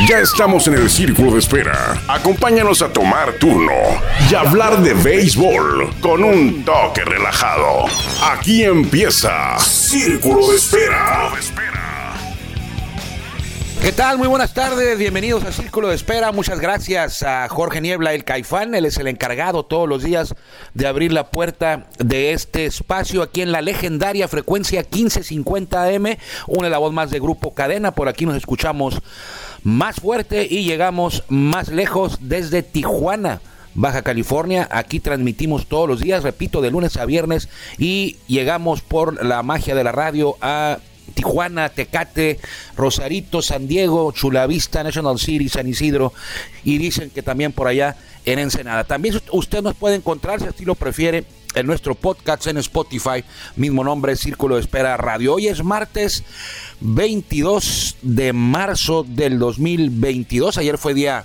Ya estamos en el círculo de espera. Acompáñanos a tomar turno y hablar de béisbol con un toque relajado. Aquí empieza Círculo de Espera. ¿Qué tal? Muy buenas tardes, bienvenidos a Círculo de Espera. Muchas gracias a Jorge Niebla, el Caifán. Él es el encargado todos los días de abrir la puerta de este espacio aquí en la legendaria frecuencia 1550 AM. Une la voz más de Grupo Cadena. Por aquí nos escuchamos más fuerte y llegamos más lejos desde Tijuana. Baja California. Aquí transmitimos todos los días, repito, de lunes a viernes y llegamos por la magia de la radio a Tijuana, Tecate, Rosarito, San Diego, Chulavista, National City, San Isidro y dicen que también por allá en Ensenada. También usted nos puede encontrar, si así lo prefiere, en nuestro podcast en Spotify, mismo nombre, Círculo de Espera Radio. Hoy es martes 22 de marzo del 2022. Ayer fue día,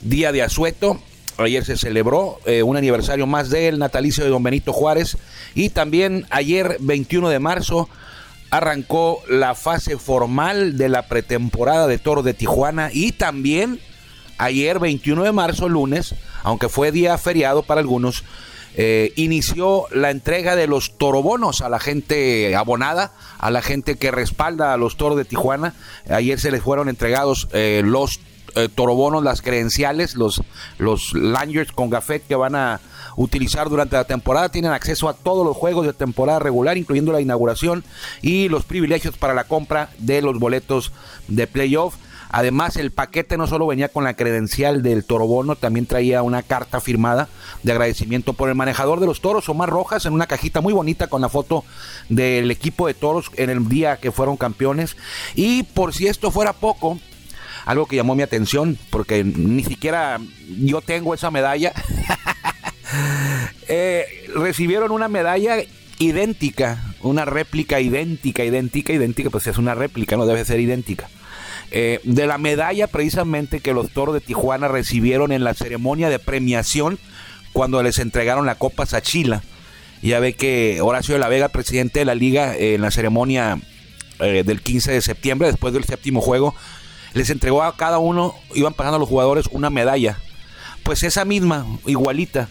día de asueto. Ayer se celebró eh, un aniversario más del natalicio de don Benito Juárez. Y también ayer, 21 de marzo, arrancó la fase formal de la pretemporada de Toro de Tijuana y también ayer 21 de marzo, lunes, aunque fue día feriado para algunos, eh, inició la entrega de los torobonos a la gente abonada, a la gente que respalda a los toros de Tijuana. Ayer se les fueron entregados eh, los eh, torobonos, las credenciales, los, los lanyards con gafet que van a utilizar durante la temporada. Tienen acceso a todos los juegos de temporada regular, incluyendo la inauguración y los privilegios para la compra de los boletos de playoff. Además, el paquete no solo venía con la credencial del torobono, también traía una carta firmada de agradecimiento por el manejador de los toros, Omar Rojas, en una cajita muy bonita con la foto del equipo de toros en el día que fueron campeones. Y por si esto fuera poco, algo que llamó mi atención, porque ni siquiera yo tengo esa medalla. Eh, recibieron una medalla idéntica, una réplica idéntica, idéntica, idéntica, pues es una réplica, no debe ser idéntica. Eh, de la medalla precisamente que los toros de Tijuana recibieron en la ceremonia de premiación cuando les entregaron la Copa Sachila. Ya ve que Horacio de la Vega, presidente de la liga, eh, en la ceremonia del 15 de septiembre, después del séptimo juego, les entregó a cada uno, iban pasando a los jugadores una medalla. Pues esa misma, igualita,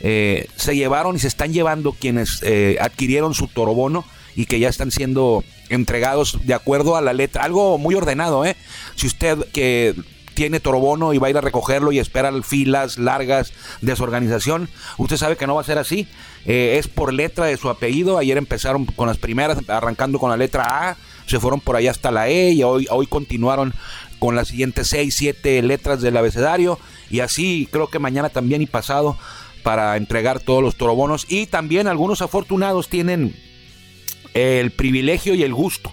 eh, se llevaron y se están llevando quienes eh, adquirieron su torobono y que ya están siendo entregados de acuerdo a la letra. Algo muy ordenado, ¿eh? Si usted que tiene torobono y va a ir a recogerlo y espera filas largas de su organización, usted sabe que no va a ser así. Eh, es por letra de su apellido. Ayer empezaron con las primeras, arrancando con la letra A, se fueron por allá hasta la E y hoy, hoy continuaron con las siguientes 6, 7 letras del abecedario. Y así creo que mañana también y pasado para entregar todos los torobonos y también algunos afortunados tienen el privilegio y el gusto,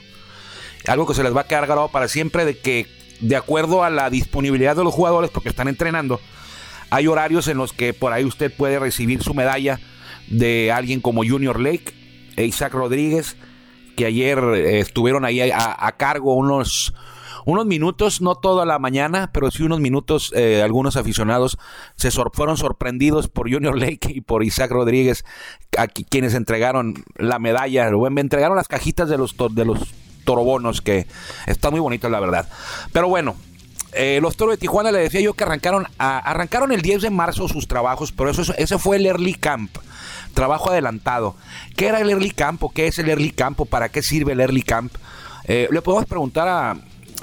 algo que se les va a quedar grabado para siempre de que de acuerdo a la disponibilidad de los jugadores porque están entrenando, hay horarios en los que por ahí usted puede recibir su medalla de alguien como Junior Lake, e Isaac Rodríguez, que ayer eh, estuvieron ahí a cargo unos unos minutos, no toda la mañana, pero sí unos minutos, eh, algunos aficionados se fueron sorprendidos por Junior Lake y por Isaac Rodríguez, a quienes entregaron la medalla, me entregaron las cajitas de los, de los torobonos, que está muy bonito la verdad. Pero bueno, eh, los toros de Tijuana le decía yo que arrancaron, arrancaron el 10 de marzo sus trabajos, pero eso, ese fue el early camp, trabajo adelantado. ¿Qué era el early camp qué es el early camp para qué sirve el early camp? Eh, le podemos preguntar a,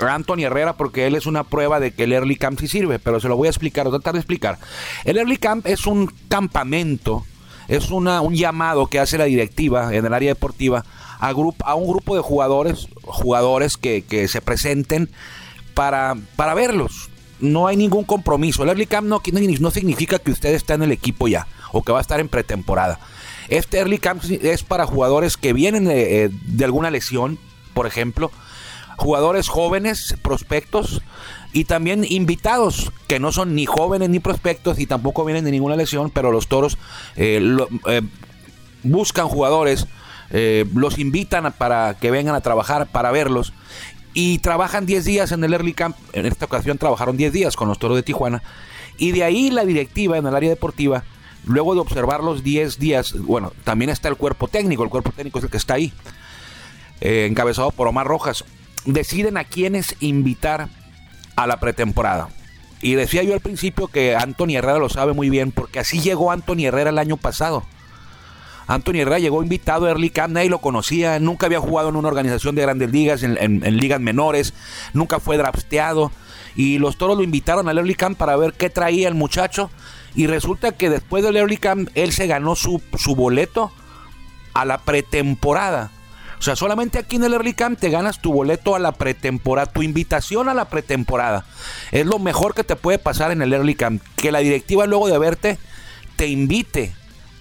Anthony Herrera porque él es una prueba de que el Early Camp sí sirve, pero se lo voy a explicar, voy a tratar de explicar. El Early Camp es un campamento, es una, un llamado que hace la directiva en el área deportiva a, grupo, a un grupo de jugadores, jugadores que, que se presenten para, para verlos. No hay ningún compromiso. El Early Camp no, no significa que usted está en el equipo ya o que va a estar en pretemporada. Este Early Camp es para jugadores que vienen de, eh, de alguna lesión, por ejemplo, jugadores jóvenes, prospectos y también invitados que no son ni jóvenes ni prospectos y tampoco vienen de ninguna lesión, pero los toros eh, eh, buscan jugadores, eh, los invitan para que vengan a trabajar, para verlos y trabajan 10 días en el early camp. En esta ocasión trabajaron 10 días con los toros de Tijuana y de ahí la directiva en el área deportiva. Luego de observar los 10 días, bueno, también está el cuerpo técnico, el cuerpo técnico es el que está ahí, encabezado por Omar Rojas deciden a quiénes invitar a la pretemporada. Y decía yo al principio que Anthony Herrera lo sabe muy bien, porque así llegó Anthony Herrera el año pasado. Anthony Herrera llegó invitado a Early Camp, nadie lo conocía, nunca había jugado en una organización de grandes ligas, en, ligas menores, nunca fue drafteado. Y los toros lo invitaron al Early Camp para ver qué traía el muchacho. Y resulta que después del Early Camp, él se ganó su, su boleto a la pretemporada. O sea, solamente aquí en el Early Camp te ganas tu boleto a la pretemporada, tu invitación a la pretemporada. Es lo mejor que te puede pasar en el Early Camp. Que la directiva luego de verte te invite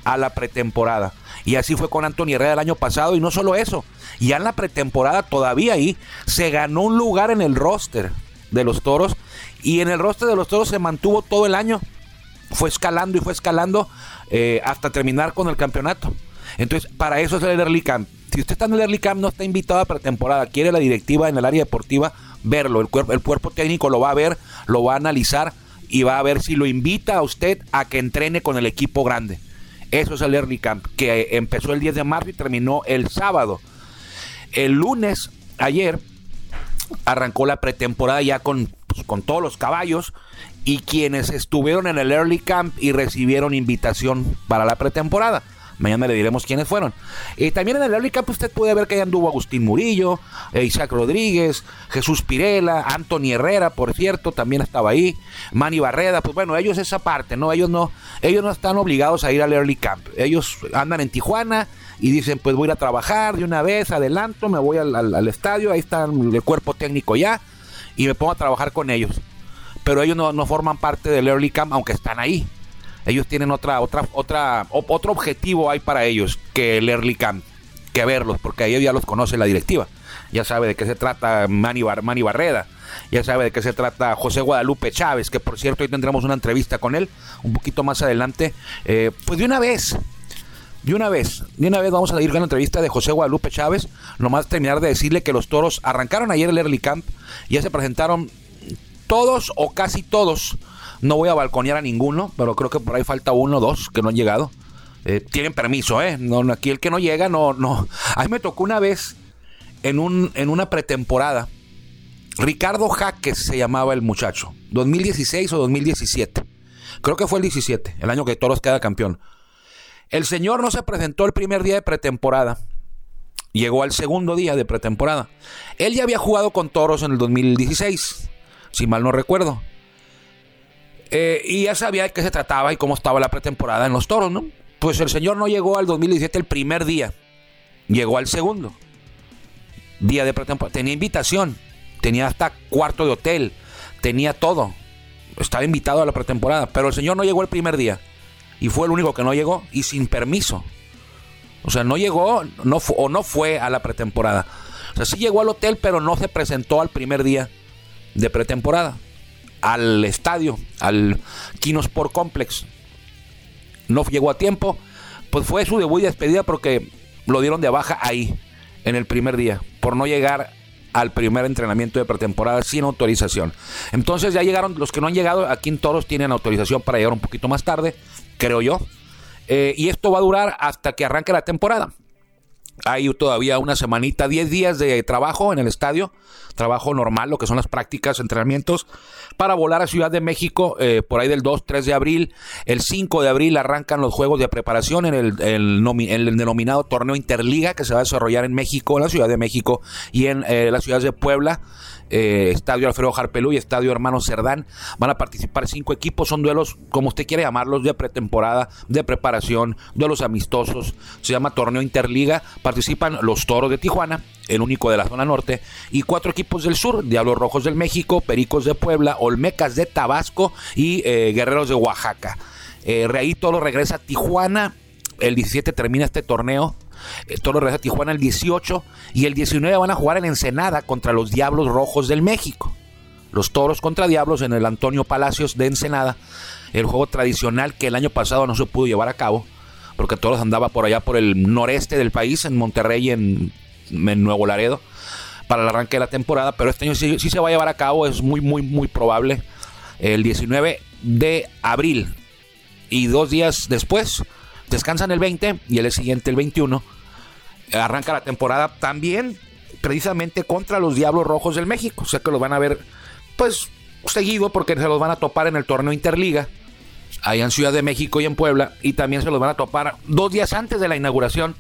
a la pretemporada. Y así fue con Antonio Herrera el año pasado. Y no solo eso, ya en la pretemporada todavía ahí se ganó un lugar en el roster de los toros. Y en el roster de los toros se mantuvo todo el año. Fue escalando y fue escalando eh, hasta terminar con el campeonato. Entonces, para eso es el Early Camp. Si usted está en el Early Camp, no está invitado a pretemporada, quiere la directiva en el área deportiva verlo. El cuerpo, técnico lo va a ver, lo va a analizar y va a ver si lo invita a usted a que entrene con el equipo grande. Eso es el Early Camp, que empezó el 10 de marzo y terminó el sábado. El lunes, ayer, arrancó la pretemporada ya con, pues, con todos los caballos y quienes estuvieron en el Early Camp y recibieron invitación para la pretemporada. Mañana le diremos quiénes fueron. Y también en el Early Camp usted puede ver que ahí anduvo Agustín Murillo, eh, Isaac Rodríguez, Jesús Pirela, Anthony Herrera, por cierto, también estaba ahí, Manny Barreda, pues bueno, ellos esa parte, ¿no? Ellos no, ellos no están obligados a ir al Early Camp. Ellos andan en Tijuana y dicen, pues voy a ir a trabajar de una vez, adelanto, me voy al, estadio, ahí está el cuerpo técnico ya, y me pongo a trabajar con ellos. Pero ellos no, no forman parte del Early Camp, aunque están ahí ellos tienen otra, otra, otra, otro objetivo hay para ellos que el Early Camp, que verlos, porque ellos ya los conoce la directiva. Ya sabe de qué se trata Manny, Barreda, ya sabe de qué se trata José Guadalupe Chávez, que por cierto hoy tendremos una entrevista con él un poquito más adelante. Eh, pues de una vez, de una vez, de una vez vamos a ir con la entrevista de José Guadalupe Chávez. Nomás terminar de decirle que los toros arrancaron ayer el Early Camp, ya se presentaron todos o casi todos no voy a balconear a ninguno, pero creo que por ahí falta uno o dos que no han llegado. Eh, tienen permiso, ¿eh? No, aquí el que no llega, no, no. A mí me tocó una vez en, un, en una pretemporada. Ricardo Jaques se llamaba el muchacho. 2016 o 2017. Creo que fue el 17, el año que Toros queda campeón. El señor no se presentó el primer día de pretemporada. Llegó al segundo día de pretemporada. Él ya había jugado con Toros en el 2016, si mal no recuerdo. Eh, y ya sabía de qué se trataba y cómo estaba la pretemporada en los toros, ¿no? Pues el señor no llegó al 2017 el primer día, llegó al segundo día de pretemporada. Tenía invitación, tenía hasta cuarto de hotel, tenía todo. Estaba invitado a la pretemporada, pero el señor no llegó el primer día y fue el único que no llegó y sin permiso. O sea, no llegó no o no fue a la pretemporada. O sea, sí llegó al hotel, pero no se presentó al primer día de pretemporada al estadio, al Kinosport Complex. No llegó a tiempo, pues fue su debut y despedida porque lo dieron de baja ahí, en el primer día, por no llegar al primer entrenamiento de pretemporada sin autorización. Entonces ya llegaron, los que no han llegado, aquí en tienen autorización para llegar un poquito más tarde, creo yo. Eh, y esto va a durar hasta que arranque la temporada. Hay todavía una semanita, 10 días de trabajo en el estadio, trabajo normal, lo que son las prácticas, entrenamientos, para volar a Ciudad de México eh, por ahí del 2, 3 de abril. El 5 de abril arrancan los juegos de preparación en el, denominado torneo Interliga que se va a desarrollar en México, en la Ciudad de México y en eh, las ciudades de Puebla. Eh, Estadio Alfredo Jarpelú y Estadio Hermano Cerdán. Van a participar cinco equipos, son duelos, como usted quiere llamarlos, de pretemporada, de preparación, duelos amistosos. Se llama Torneo Interliga. Participan los Toros de Tijuana, el único de la zona norte, y cuatro equipos del sur, Diablos Rojos del México, Pericos de Puebla, Olmecas de Tabasco y eh, Guerreros de Oaxaca. Eh, ahí todo regresa a Tijuana. El 17 termina este torneo eh, Toro regresa a Tijuana el 18 y el 19 van a jugar en Ensenada contra los Diablos Rojos del México. Los Toros contra Diablos en el Antonio Palacios de Ensenada. El juego tradicional que el año pasado no se pudo llevar a cabo porque Toros andaba por allá por el noreste del país, en Monterrey y en, Nuevo Laredo, para el arranque de la temporada. Pero este año sí se va a llevar a cabo, es muy, muy, muy probable. El 19 de abril. Y dos días después Descansan el 20 y el siguiente el 21. Arranca la temporada también precisamente contra los Diablos Rojos del México. O sea que los van a ver, pues, seguido porque se los van a topar en el torneo Interliga, allá en Ciudad de México y en Puebla, y también se los van a topar dos días antes de la inauguración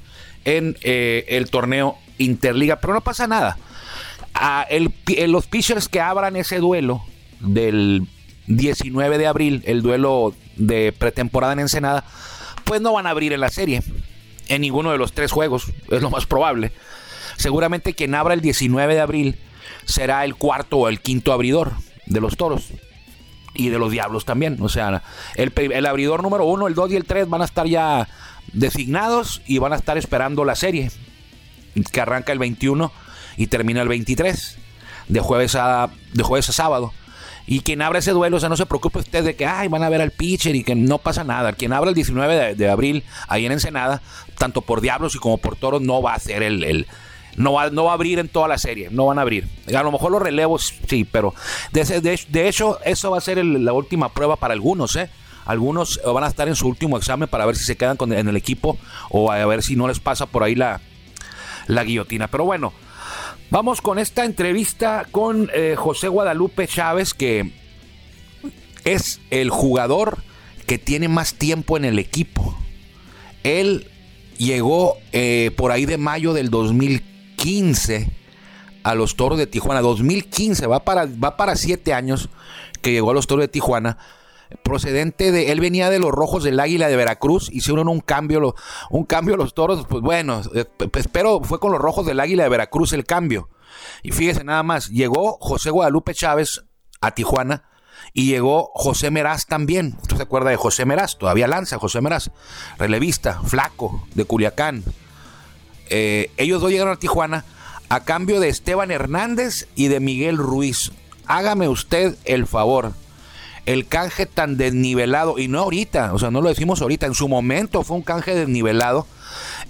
en eh, el torneo Interliga, pero no pasa nada. A el, los pitchers que abran ese duelo del 19 de abril, el duelo de pretemporada en Ensenada, pues no van a abrir en la serie, en ninguno de los tres juegos, es lo más probable. Seguramente quien abra el 19 de abril será el cuarto o el quinto abridor de los toros y de los diablos también. O sea, el, el, abridor número uno, el 2 y el 3 van a estar ya designados y van a estar esperando la serie que arranca el 21 y termina el 23 de jueves a, de jueves a sábado. Y quien abra ese duelo, o sea, no se preocupe usted de que Ay, van a ver al pitcher y que no pasa nada. Quien abra el 19 de, de abril ahí en Ensenada, tanto por Diablos y como por Toros, no va a ser el, el no va, no va a abrir en toda la serie, no van a abrir. A lo mejor los relevos sí, pero de, de, hecho eso va a ser la última prueba para algunos, ¿eh? Algunos van a estar en su último examen para ver si se quedan con, en el equipo o a ver si no les pasa por ahí la, la guillotina. Pero bueno, vamos con esta entrevista con eh, José Guadalupe Chávez, que es el jugador que tiene más tiempo en el equipo. Él llegó eh, por ahí de mayo del 2015 a los Toros de Tijuana. 2015, va para, va para siete años que llegó a los Toros de Tijuana procedente de, él venía de los Rojos del Águila de Veracruz, hicieron un cambio, un cambio los toros, pues bueno, eh, pero fue con los Rojos del Águila de Veracruz el cambio. Y fíjese nada más, llegó José Guadalupe Chávez a Tijuana y llegó José Meraz también. ¿Usted se acuerda de José Meraz? Todavía lanza José Meraz, relevista, flaco, de Culiacán. Eh, ellos dos llegaron a Tijuana a cambio de Esteban Hernández y de Miguel Ruiz. Hágame usted el favor el canje tan desnivelado, y no ahorita, o sea, no lo decimos ahorita, en su momento fue un canje desnivelado,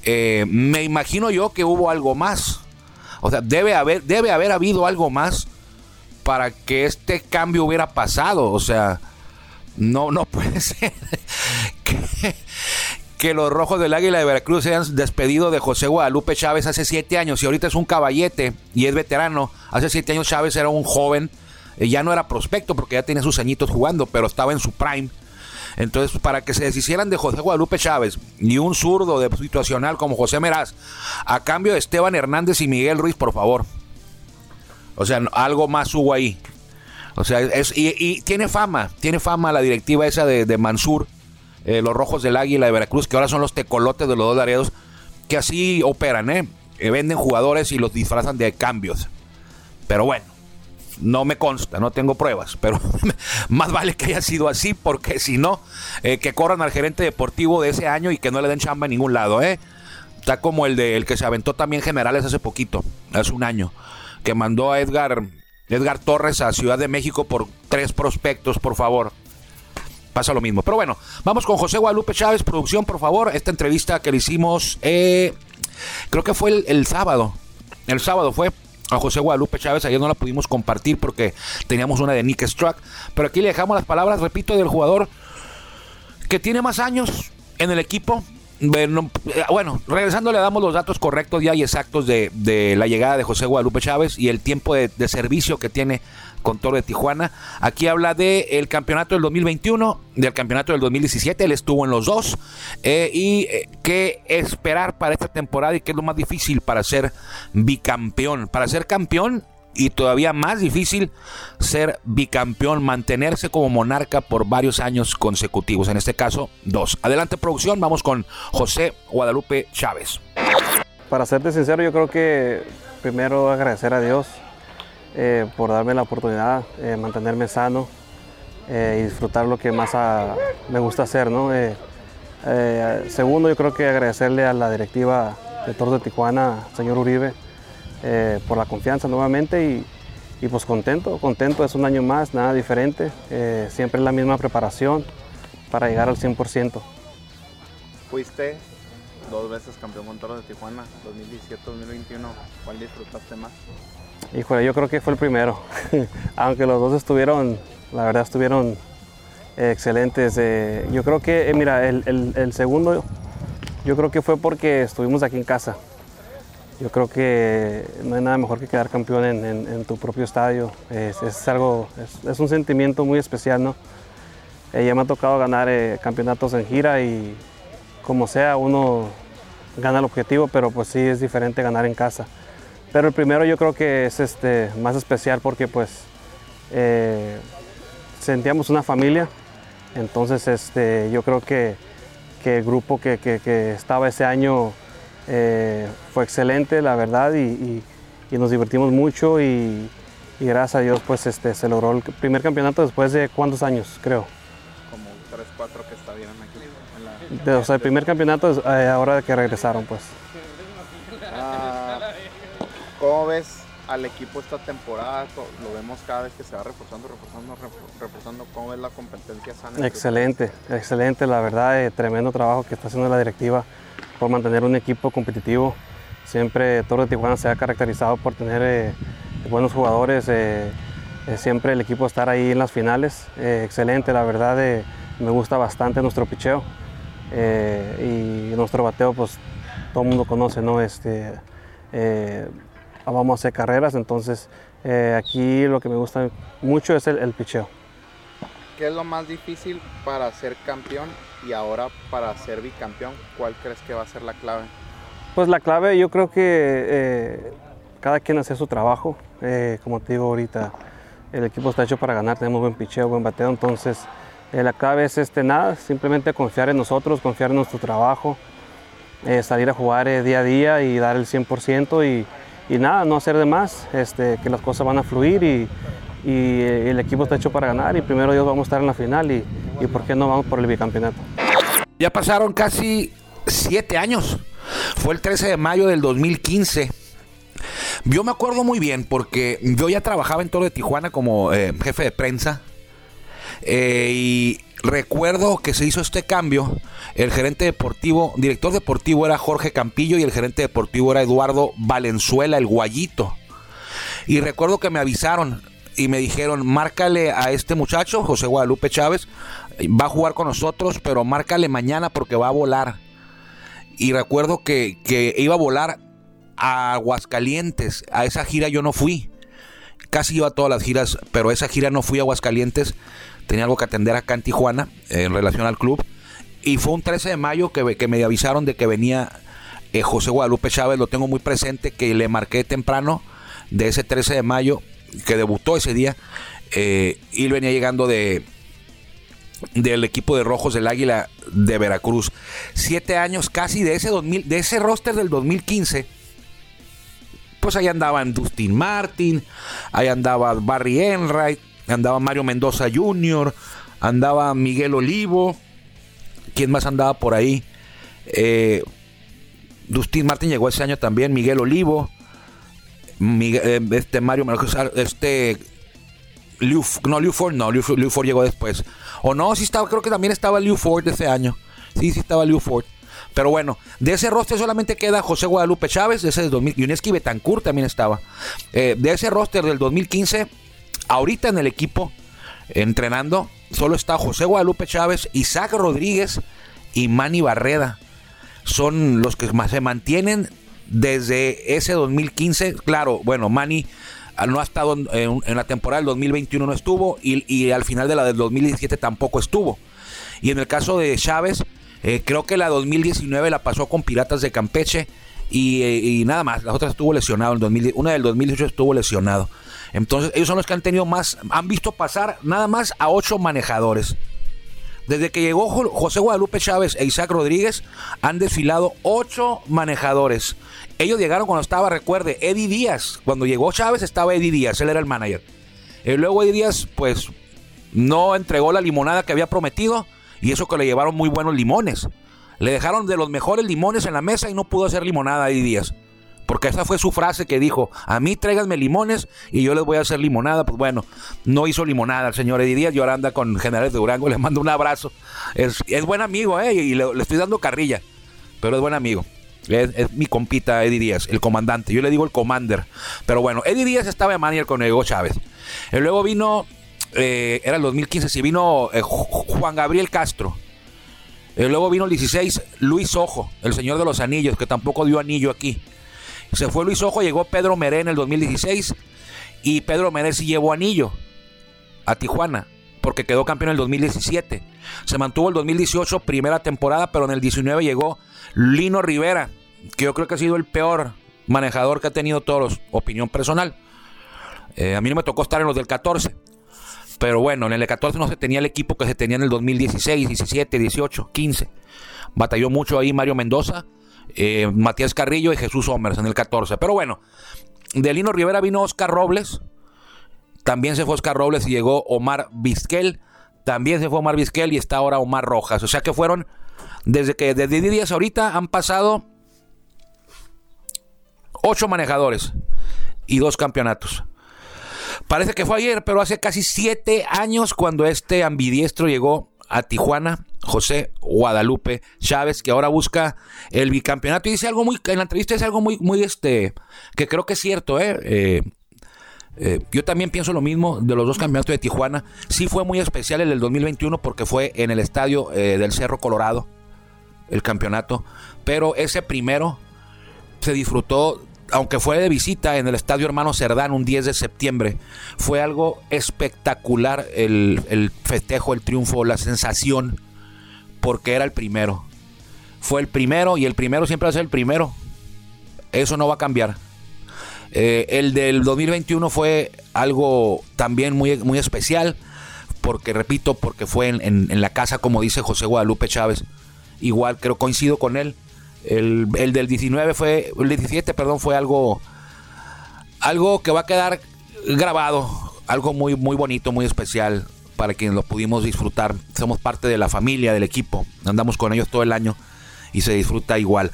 eh, me imagino yo que hubo algo más. O sea, debe haber, debe haber habido algo más para que este cambio hubiera pasado. O sea, no, no puede ser que, que los rojos del Águila de Veracruz se hayan despedido de José Guadalupe Chávez hace siete años y ahorita es un caballete y es veterano. Hace siete años Chávez era un joven ya no era prospecto porque ya tenía sus añitos jugando, pero estaba en su prime. Entonces, para que se deshicieran de José Guadalupe Chávez y un zurdo de situacional como José Meraz, a cambio de Esteban Hernández y Miguel Ruiz, por favor. O sea, algo más hubo ahí. O sea, es, y, tiene fama, tiene fama la directiva esa de, Mansur, eh, los Rojos del Águila de Veracruz, que ahora son los tecolotes de los dos Laredos, que así operan, ¿eh? Venden jugadores y los disfrazan de cambios. Pero bueno, no me consta, no tengo pruebas, pero más vale que haya sido así, porque si no, eh, que corran al gerente deportivo de ese año y que no le den chamba en ningún lado, ¿eh? Está como el de el que se aventó también Generales hace poquito, hace un año, que mandó a Edgar, Edgar Torres a Ciudad de México por tres prospectos, por favor. Pasa lo mismo. Pero bueno, vamos con José Guadalupe Chávez, producción, por favor. Esta entrevista que le hicimos, eh, creo que fue el, el sábado. El sábado fue a José Guadalupe Chávez. Ayer no la pudimos compartir porque teníamos una de Nick Struck. Pero aquí le dejamos las palabras, repito, del jugador que tiene más años en el equipo. Bueno, regresando le damos los datos correctos ya y exactos de, la llegada de José Guadalupe Chávez y el tiempo de, de servicio que tiene con Toro de Tijuana. Aquí habla del el campeonato del 2021, del campeonato del 2017, él estuvo en los dos. Eh, y eh, qué esperar para esta temporada y qué es lo más difícil para ser bicampeón. Para ser campeón y todavía más difícil ser bicampeón, mantenerse como monarca por varios años consecutivos, en este caso dos. Adelante producción, vamos con José Guadalupe Chávez. Para serte sincero, yo creo que primero agradecer a Dios eh, por darme la oportunidad de mantenerme sano eh, y disfrutar lo que más me gusta hacer. ¿no? Eh, segundo, yo creo que agradecerle a la directiva de Toros de Tijuana, señor Uribe, por la confianza nuevamente y, y, pues contento, contento, es un año más, nada diferente, siempre la misma preparación para llegar al 100%. Fuiste dos veces campeón con Toros de Tijuana, 2017-2021, ¿cuál disfrutaste más? Híjole, yo creo que fue el primero. Aunque los dos estuvieron, la verdad, estuvieron excelentes. Eh, yo creo que, eh, mira, el, segundo, yo creo que fue porque estuvimos aquí en casa. Yo creo que no hay nada mejor que quedar campeón en, tu propio estadio. Es, algo, es, un sentimiento muy especial, ¿no? Eh, ya me ha tocado ganar campeonatos en gira y como sea, uno gana el objetivo, pero pues sí es diferente ganar en casa. Pero el primero yo creo que es este, más especial porque pues eh, sentíamos una familia, entonces este, yo creo que, el grupo que, estaba ese año eh, fue excelente, la verdad, y, nos divertimos mucho y, gracias a Dios pues este, se logró el primer campeonato después de cuántos años, creo. Como 3, 4 que está bien aquí. o sea, el primer campeonato es eh, ahora que regresaron pues. ¿Cómo ves al equipo esta temporada, lo vemos cada vez que se va reforzando, reforzando, reforzando, cómo es la competencia. Excelente, excelente, la verdad, eh, tremendo trabajo que está haciendo la directiva por mantener un equipo competitivo. Siempre Toro de Tijuana se ha caracterizado por tener eh, buenos jugadores, eh, siempre el equipo estar ahí en las finales. excelente, la verdad, me gusta bastante nuestro picheo y nuestro bateo, pues todo el mundo conoce, ¿no? Este, vamos a hacer carreras, entonces eh, aquí lo que me gusta mucho es el, el picheo. ¿Qué es lo más difícil para ser campeón y ahora para ser bicampeón? ¿Cuál crees que va a ser la clave? Pues la clave yo creo que eh, cada quien hace su trabajo. Eh, como te digo ahorita, el equipo está hecho para ganar, tenemos buen picheo, buen bateo, entonces la clave es este, nada, simplemente confiar en nosotros, confiar en nuestro trabajo, salir a jugar día a día y dar el 100% y, y nada, no hacer de más, este, que las cosas van a fluir y, el equipo está hecho para ganar y primero Dios vamos a estar en la final y, y por qué no vamos por el bicampeonato. Ya pasaron casi siete años, fue el 13 de mayo del 2015. Yo me acuerdo muy bien porque yo ya trabajaba en Toro de Tijuana como eh, jefe de prensa eh, y recuerdo que se hizo este cambio. El gerente deportivo, director deportivo era Jorge Campillo y el gerente deportivo era Eduardo Valenzuela, el guayito. Y recuerdo que me avisaron y me dijeron, márcale a este muchacho, José Guadalupe Chávez, va a jugar con nosotros, pero márcale mañana porque va a volar. Y recuerdo que, que iba a volar a Aguascalientes. A esa gira yo no fui. Casi iba a todas las giras, pero a esa gira no fui a Aguascalientes tenía algo que atender acá en Tijuana en relación al club. Y fue un 13 de mayo que, que me avisaron de que venía eh, José Guadalupe Chávez, lo tengo muy presente, que le marqué temprano de ese 13 de mayo, que debutó ese día, eh, y venía llegando de del equipo de Rojos del Águila de Veracruz. Siete años casi de ese 2000, de ese roster del 2015. Pues ahí andaban Dustin Martin, ahí andaba Barry Enright, andaba Mario Mendoza Jr., andaba Miguel Olivo, ¿quién más andaba por ahí? Eh, Dustin Martin llegó ese año también, Miguel Olivo, eh, este Mario este no, Liu Ford, no, Liu, Ford llegó después. O no, sí estaba, creo que también estaba Liu Ford ese año. Sí, sí estaba Liu Ford. Pero bueno, de ese roster solamente queda José Guadalupe Chávez, ese del 2000, y Uneski Betancourt también estaba. Eh, de ese roster del 2015 Ahorita en el equipo, entrenando, solo está José Guadalupe Chávez, Isaac Rodríguez y Manny Barreda. Son los que más se mantienen desde ese 2015. Claro, bueno, Manny ah, no ha estado en, la temporada del 2021 no estuvo y, al final de la del 2017 tampoco estuvo. Y en el caso de Chávez, eh, creo que la 2019 la pasó con Piratas de Campeche y, eh, y nada más. La otra estuvo lesionado. En 2000, una del 2018 estuvo lesionado. Entonces, ellos son los que han tenido más, han visto pasar nada más a ocho manejadores. Desde que llegó José Guadalupe Chávez e Isaac Rodríguez, han desfilado ocho manejadores. Ellos llegaron cuando estaba, recuerde, Eddie Díaz. Cuando llegó Chávez estaba Eddie Díaz, él era el manager. Y luego Eddie Díaz, pues, no entregó la limonada que había prometido y eso que le llevaron muy buenos limones. Le dejaron de los mejores limones en la mesa y no pudo hacer limonada a Eddie Díaz. Porque esa fue su frase que dijo, a mí tráiganme limones y yo les voy a hacer limonada. Pues bueno, no hizo limonada el señor Eddie Díaz, y ahora anda con Generales de Durango, le mando un abrazo. Es, buen amigo, ¿eh? Y le, estoy dando carrilla, pero es buen amigo. Es, mi compita Eddie Díaz, el comandante. Yo le digo el commander. Pero bueno, Eddie Díaz estaba de manager con Ego Chávez. Y luego vino, eh, era el 2015, sí, vino eh, Juan Gabriel Castro. Luego vino el 16, Luis Ojo, el señor de los anillos, que tampoco dio anillo aquí. Se fue Luis Ojo, llegó Pedro Meré en el 2016 y Pedro Meré sí llevó anillo a Tijuana porque quedó campeón en el 2017. Se mantuvo el 2018 primera temporada, pero en el 19 llegó Lino Rivera, que yo creo que ha sido el peor manejador que ha tenido todos, opinión personal. Eh, a mí no me tocó estar en los del 14. Pero bueno, en el 14 no se tenía el equipo que se tenía en el 2016, 17, 18, 15. Batalló mucho ahí Mario Mendoza, eh, Matías Carrillo y Jesús Somers en el 14. Pero bueno, de Lino Rivera vino Oscar Robles. También se fue Oscar Robles y llegó Omar Vizquel. También se fue Omar Vizquel y está ahora Omar Rojas. O sea que fueron, desde que desde 10 días ahorita han pasado ocho manejadores y dos campeonatos. Parece que fue ayer, pero hace casi siete años cuando este ambidiestro llegó a Tijuana, José Guadalupe Chávez, que ahora busca el bicampeonato y dice algo muy, en la entrevista dice algo muy, muy este, que creo que es cierto, ¿eh? eh, eh yo también pienso lo mismo de los dos campeonatos de Tijuana. Sí fue muy especial el del 2021 porque fue en el estadio eh, del Cerro Colorado, el campeonato. Pero ese primero se disfrutó aunque fue de visita en el Estadio Hermano Cerdán un 10 de septiembre, fue algo espectacular el, festejo, el triunfo, la sensación, porque era el primero. Fue el primero y el primero siempre va a ser el primero. Eso no va a cambiar. Eh, el del 2021 fue algo también muy, muy especial, porque repito, porque fue en, la casa, como dice José Guadalupe Chávez. Igual creo coincido con él el, del 19 fue, el 17, perdón, fue algo, algo que va a quedar grabado, algo muy, muy bonito, muy especial para quienes lo pudimos disfrutar. Somos parte de la familia, del equipo, andamos con ellos todo el año y se disfruta igual.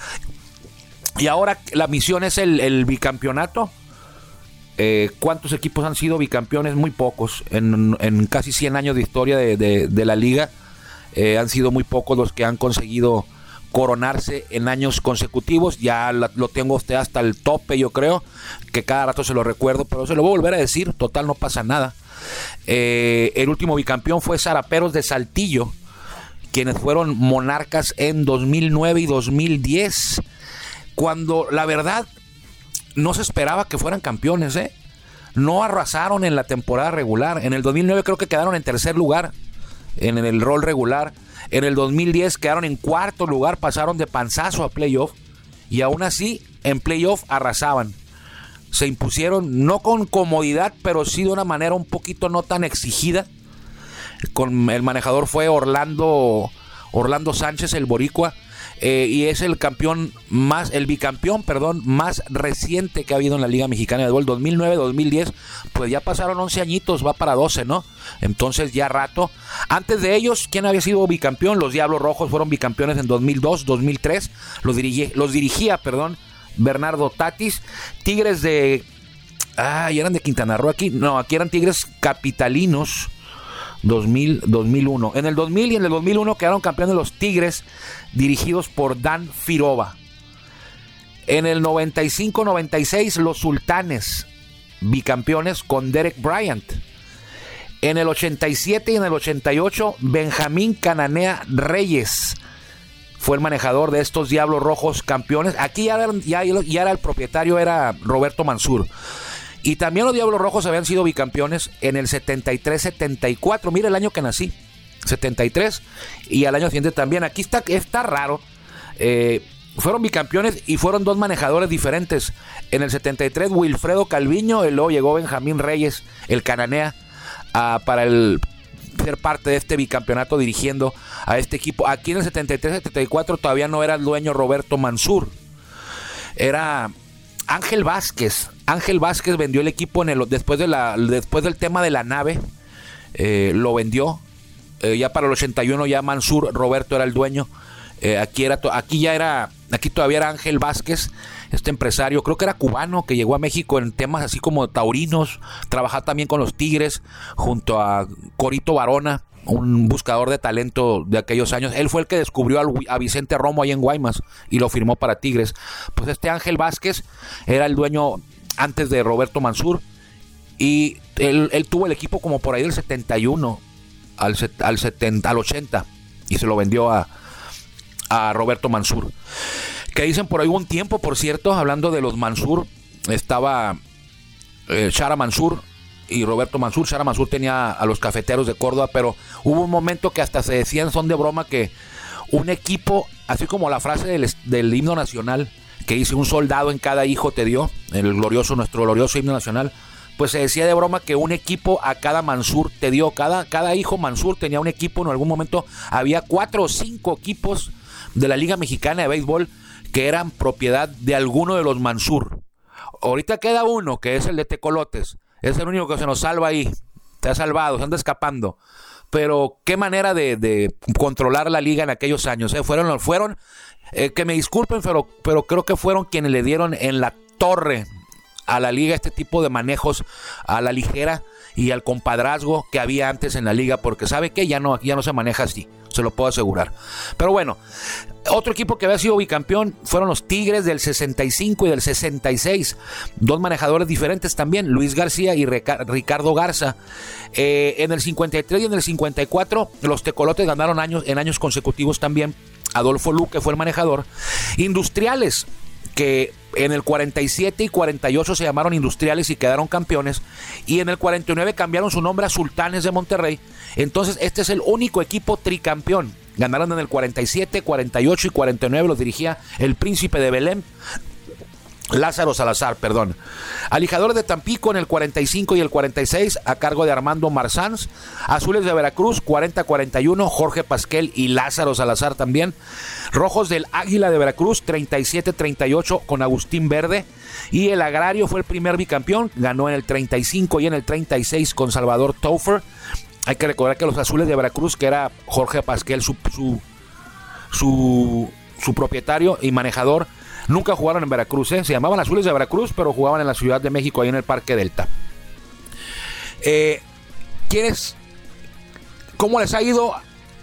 Y ahora la misión es el, bicampeonato. Eh, ¿Cuántos equipos han sido bicampeones? Muy pocos. En, casi 100 años de historia de, la liga, eh, han sido muy pocos los que han conseguido coronarse en años consecutivos. Ya lo tengo usted hasta el tope, yo creo, que cada rato se lo recuerdo, pero se lo voy a volver a decir, total no pasa nada. Eh, el último bicampeón fue Zaraperos de Saltillo, quienes fueron monarcas en 2009 y 2010, cuando la verdad no se esperaba que fueran campeones, ¿eh? No arrasaron en la temporada regular. En el 2009 creo que quedaron en tercer lugar en el rol regular. En el 2010 quedaron en cuarto lugar, pasaron de panzazo a playoff y aún así en playoff arrasaban. Se impusieron no con comodidad, pero sí de una manera un poquito no tan exigida. Con el manejador fue Orlando Orlando Sánchez, el boricua, eh, y es el campeón más, el bicampeón, perdón, más reciente que ha habido en la Liga Mexicana de Béisbol, 2009-2010, pues ya pasaron 11 añitos, va para 12, ¿no? Entonces ya rato. Antes de ellos, ¿quién había sido bicampeón? Los Diablos Rojos fueron bicampeones en 2002, 2003, los, los dirigía, perdón, Bernardo Tatis, Tigres de... Ah, y eran de Quintana Roo aquí. No, aquí eran Tigres capitalinos 2000, 2001. En el 2000 y en el 2001 quedaron campeones los Tigres, dirigidos por Dan Firova. En el 95-96 los Sultanes, bicampeones con Derek Bryant. En el 87 y en el 88 Benjamín Cananea Reyes fue el manejador de estos Diablos Rojos campeones. Aquí ya, era el propietario, era Roberto Mansur. Y también los Diablos Rojos habían sido bicampeones en el 73-74. Mira el año que nací. 73 y al año siguiente también. Aquí está, está raro. Eh, fueron bicampeones y fueron dos manejadores diferentes. En el 73 Wilfredo Calviño, y luego llegó Benjamín Reyes, el cananea, para el, ser parte de este bicampeonato dirigiendo a este equipo. Aquí en el 73-74 todavía no era el dueño Roberto Mansur. Era Ángel Vázquez. Ángel Vázquez vendió el equipo en el, después, de la, después del tema de la nave. Eh, lo vendió. Eh, ya para el 81 ya Mansur Roberto era el dueño. Eh, aquí, era aquí ya era, aquí todavía era Ángel Vázquez, este empresario, creo que era cubano, que llegó a México en temas así como taurinos, trabajaba también con los Tigres, junto a Corito Barona un buscador de talento de aquellos años. Él fue el que descubrió a Vicente Romo ahí en Guaymas y lo firmó para Tigres. Pues este Ángel Vázquez era el dueño antes de Roberto Mansur y él, tuvo el equipo como por ahí del 71 al, al, 70, al 80 y se lo vendió a, a Roberto Mansur. Que dicen por ahí un tiempo, por cierto, hablando de los Mansur, estaba eh, Shara Mansur y Roberto Mansur. Shara Mansur tenía a los cafeteros de Córdoba, pero hubo un momento que hasta se decían, son de broma, que un equipo, así como la frase del, del himno nacional, que dice un soldado en cada hijo te dio, el glorioso, nuestro glorioso himno nacional, pues se decía de broma que un equipo a cada Mansur te dio, cada, cada hijo Mansur tenía un equipo, en algún momento había cuatro o cinco equipos de la Liga Mexicana de Béisbol que eran propiedad de alguno de los Mansur. Ahorita queda uno, que es el de Tecolotes, es el único que se nos salva ahí, te ha salvado, se anda escapando. Pero qué manera de, controlar la liga en aquellos años. ¿eh? Fueron, fueron eh, que me disculpen, pero, pero creo que fueron quienes le dieron en la torre a la liga este tipo de manejos a la ligera y al compadrazgo que había antes en la liga, porque sabe que ya no, ya no se maneja así, se lo puedo asegurar. Pero bueno, otro equipo que había sido bicampeón fueron los Tigres del 65 y del 66, dos manejadores diferentes también, Luis García y Ricardo Garza. Eh, en el 53 y en el 54 los Tecolotes ganaron años, en años consecutivos también. Adolfo Luque fue el manejador. Industriales, que en el 47 y 48 se llamaron Industriales y quedaron campeones, y en el 49 cambiaron su nombre a Sultanes de Monterrey. Entonces, este es el único equipo tricampeón. Ganaron en el 47, 48 y 49, los dirigía el príncipe de Belén. Lázaro Salazar, perdón. Alijador de Tampico en el 45 y el 46 a cargo de Armando Marzans. Azules de Veracruz 40-41, Jorge Pasquel y Lázaro Salazar también. Rojos del Águila de Veracruz 37-38 con Agustín Verde. Y el Agrario fue el primer bicampeón, ganó en el 35 y en el 36 con Salvador Taufer. Hay que recordar que los Azules de Veracruz, que era Jorge Pasquel su, su, su propietario y manejador, Nunca jugaron en Veracruz, ¿eh? se llamaban Azules de Veracruz, pero jugaban en la Ciudad de México, ahí en el Parque Delta. Eh, ¿Quiénes? ¿Cómo les ha ido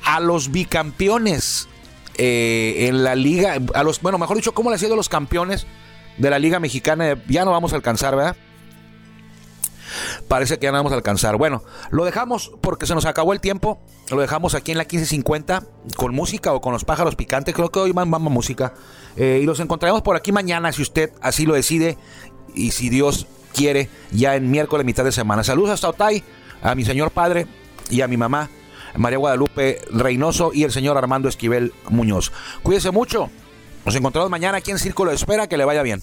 a los bicampeones eh, en la liga? A los, bueno, mejor dicho, ¿cómo les ha ido a los campeones de la Liga Mexicana? Ya no vamos a alcanzar, ¿verdad? Parece que ya no vamos a alcanzar. Bueno, lo dejamos porque se nos acabó el tiempo. Lo dejamos aquí en la 1550 con música o con los pájaros picantes. Creo que hoy van, vamos música. Eh, y los encontraremos por aquí mañana si usted así lo decide. Y si Dios quiere, ya en miércoles, mitad de semana. Saludos hasta Otay, a mi señor padre y a mi mamá, María Guadalupe Reynoso y el señor Armando Esquivel Muñoz. Cuídese mucho. Nos encontramos mañana aquí en Círculo de Espera. Que le vaya bien.